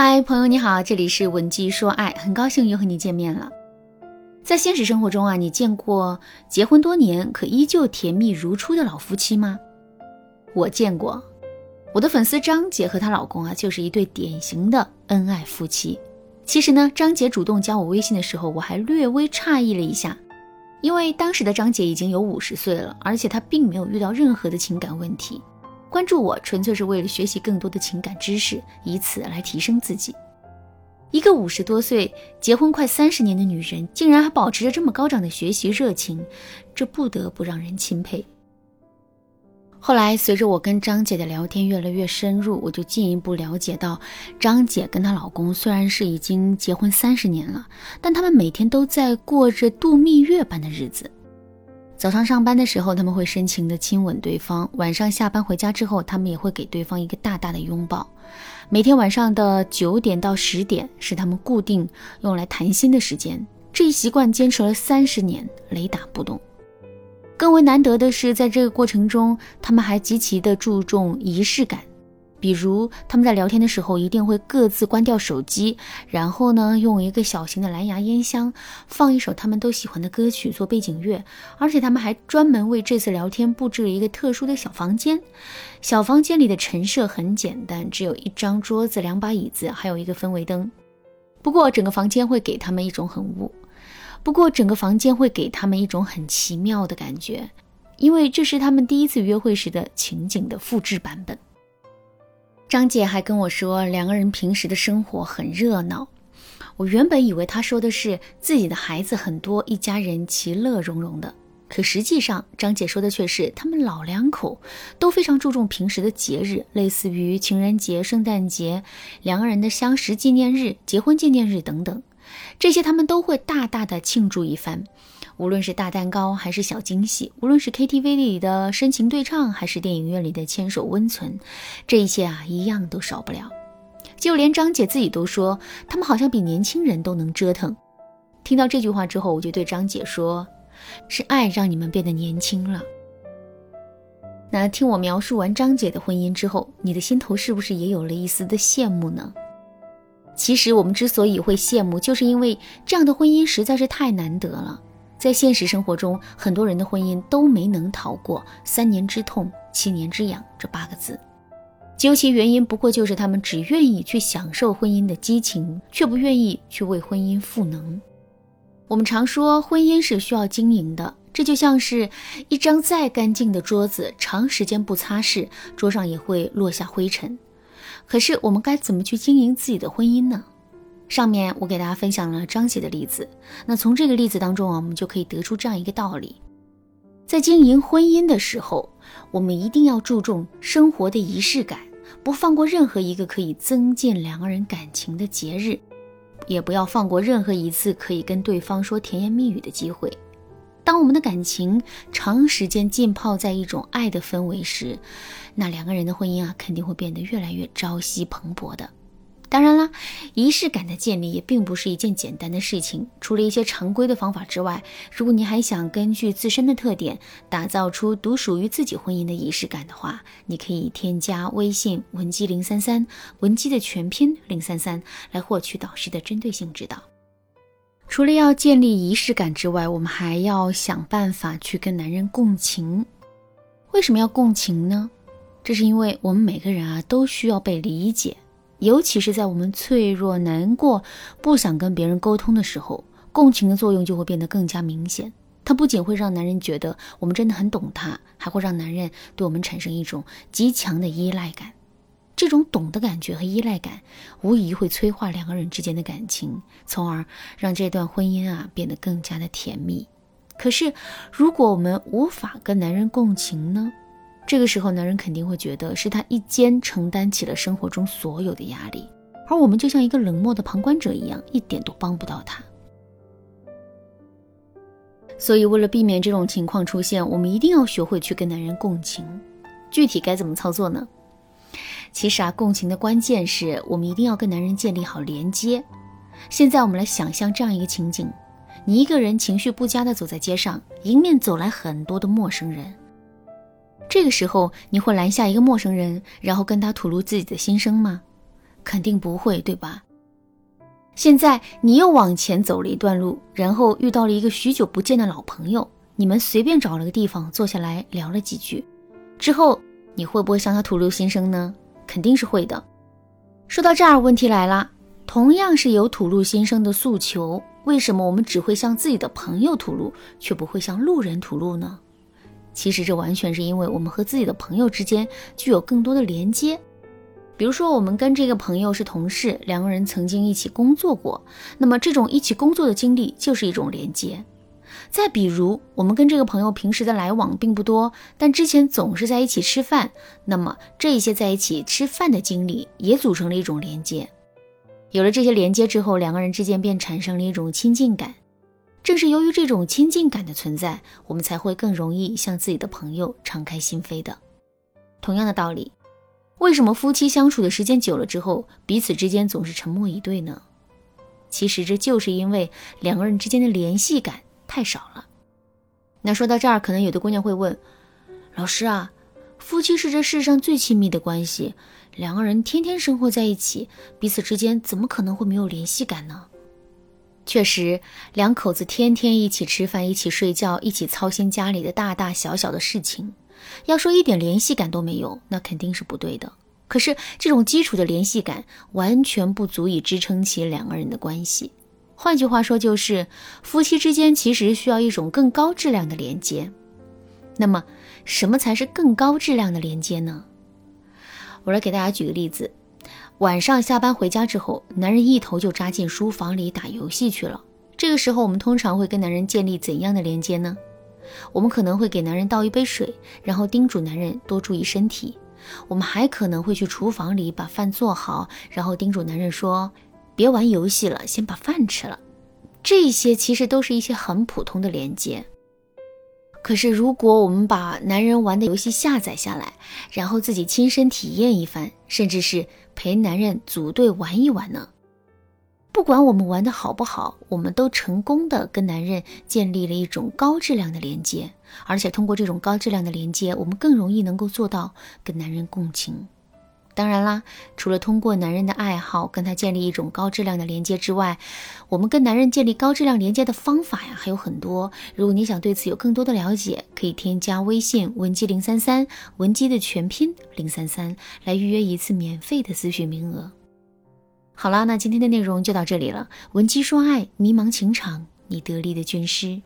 嗨，朋友你好，这里是文姬说爱，很高兴又和你见面了。在现实生活中啊，你见过结婚多年可依旧甜蜜如初的老夫妻吗？我见过，我的粉丝张姐和她老公啊，就是一对典型的恩爱夫妻。其实呢，张姐主动加我微信的时候，我还略微诧异了一下，因为当时的张姐已经有五十岁了，而且她并没有遇到任何的情感问题。关注我纯粹是为了学习更多的情感知识，以此来提升自己。一个五十多岁、结婚快三十年的女人，竟然还保持着这么高涨的学习热情，这不得不让人钦佩。后来，随着我跟张姐的聊天越来越深入，我就进一步了解到，张姐跟她老公虽然是已经结婚三十年了，但他们每天都在过着度蜜月般的日子。早上上班的时候，他们会深情地亲吻对方；晚上下班回家之后，他们也会给对方一个大大的拥抱。每天晚上的九点到十点是他们固定用来谈心的时间，这一习惯坚持了三十年，雷打不动。更为难得的是，在这个过程中，他们还极其的注重仪式感。比如他们在聊天的时候，一定会各自关掉手机，然后呢，用一个小型的蓝牙音箱放一首他们都喜欢的歌曲做背景乐，而且他们还专门为这次聊天布置了一个特殊的小房间。小房间里的陈设很简单，只有一张桌子、两把椅子，还有一个氛围灯。不过整个房间会给他们一种很雾，不过整个房间会给他们一种很奇妙的感觉，因为这是他们第一次约会时的情景的复制版本。张姐还跟我说，两个人平时的生活很热闹。我原本以为她说的是自己的孩子很多，一家人其乐融融的。可实际上，张姐说的却是他们老两口都非常注重平时的节日，类似于情人节、圣诞节、两个人的相识纪念日、结婚纪念日等等，这些他们都会大大的庆祝一番。无论是大蛋糕还是小惊喜，无论是 KTV 里的深情对唱，还是电影院里的牵手温存，这一切啊，一样都少不了。就连张姐自己都说，他们好像比年轻人都能折腾。听到这句话之后，我就对张姐说：“是爱让你们变得年轻了。”那听我描述完张姐的婚姻之后，你的心头是不是也有了一丝的羡慕呢？其实我们之所以会羡慕，就是因为这样的婚姻实在是太难得了。在现实生活中，很多人的婚姻都没能逃过“三年之痛，七年之痒”这八个字。究其原因，不过就是他们只愿意去享受婚姻的激情，却不愿意去为婚姻赋能。我们常说，婚姻是需要经营的，这就像是一张再干净的桌子，长时间不擦拭，桌上也会落下灰尘。可是，我们该怎么去经营自己的婚姻呢？上面我给大家分享了张姐的例子，那从这个例子当中啊，我们就可以得出这样一个道理：在经营婚姻的时候，我们一定要注重生活的仪式感，不放过任何一个可以增进两个人感情的节日，也不要放过任何一次可以跟对方说甜言蜜语的机会。当我们的感情长时间浸泡在一种爱的氛围时，那两个人的婚姻啊，肯定会变得越来越朝夕蓬勃的。当然啦，仪式感的建立也并不是一件简单的事情。除了一些常规的方法之外，如果你还想根据自身的特点打造出独属于自己婚姻的仪式感的话，你可以添加微信文姬零三三，文姬的全拼零三三，来获取导师的针对性指导。除了要建立仪式感之外，我们还要想办法去跟男人共情。为什么要共情呢？这是因为我们每个人啊都需要被理解。尤其是在我们脆弱、难过、不想跟别人沟通的时候，共情的作用就会变得更加明显。它不仅会让男人觉得我们真的很懂他，还会让男人对我们产生一种极强的依赖感。这种懂的感觉和依赖感，无疑会催化两个人之间的感情，从而让这段婚姻啊变得更加的甜蜜。可是，如果我们无法跟男人共情呢？这个时候，男人肯定会觉得是他一肩承担起了生活中所有的压力，而我们就像一个冷漠的旁观者一样，一点都帮不到他。所以，为了避免这种情况出现，我们一定要学会去跟男人共情。具体该怎么操作呢？其实啊，共情的关键是我们一定要跟男人建立好连接。现在，我们来想象这样一个情景：你一个人情绪不佳的走在街上，迎面走来很多的陌生人。这个时候，你会拦下一个陌生人，然后跟他吐露自己的心声吗？肯定不会，对吧？现在你又往前走了一段路，然后遇到了一个许久不见的老朋友，你们随便找了个地方坐下来聊了几句，之后你会不会向他吐露心声呢？肯定是会的。说到这儿，问题来了，同样是有吐露心声的诉求，为什么我们只会向自己的朋友吐露，却不会向路人吐露呢？其实这完全是因为我们和自己的朋友之间具有更多的连接。比如说，我们跟这个朋友是同事，两个人曾经一起工作过，那么这种一起工作的经历就是一种连接。再比如，我们跟这个朋友平时的来往并不多，但之前总是在一起吃饭，那么这一些在一起吃饭的经历也组成了一种连接。有了这些连接之后，两个人之间便产生了一种亲近感。正是由于这种亲近感的存在，我们才会更容易向自己的朋友敞开心扉的。同样的道理。为什么夫妻相处的时间久了之后，彼此之间总是沉默以对呢？其实这就是因为两个人之间的联系感太少了。那说到这儿，可能有的姑娘会问：老师啊，夫妻是这世上最亲密的关系，两个人天天生活在一起，彼此之间怎么可能会没有联系感呢？确实，两口子天天一起吃饭、一起睡觉、一起操心家里的大大小小的事情。要说一点联系感都没有，那肯定是不对的。可是这种基础的联系感完全不足以支撑起两个人的关系。换句话说，就是夫妻之间其实需要一种更高质量的连接。那么，什么才是更高质量的连接呢？我来给大家举个例子：晚上下班回家之后，男人一头就扎进书房里打游戏去了。这个时候，我们通常会跟男人建立怎样的连接呢？我们可能会给男人倒一杯水，然后叮嘱男人多注意身体。我们还可能会去厨房里把饭做好，然后叮嘱男人说：“别玩游戏了，先把饭吃了。”这些其实都是一些很普通的连接。可是，如果我们把男人玩的游戏下载下来，然后自己亲身体验一番，甚至是陪男人组队玩一玩呢？不管我们玩的好不好，我们都成功的跟男人建立了一种高质量的连接，而且通过这种高质量的连接，我们更容易能够做到跟男人共情。当然啦，除了通过男人的爱好跟他建立一种高质量的连接之外，我们跟男人建立高质量连接的方法呀还有很多。如果你想对此有更多的了解，可以添加微信文姬零三三，文姬的全拼零三三，来预约一次免费的咨询名额。好啦，那今天的内容就到这里了。文姬说爱，迷茫情场，你得力的军师。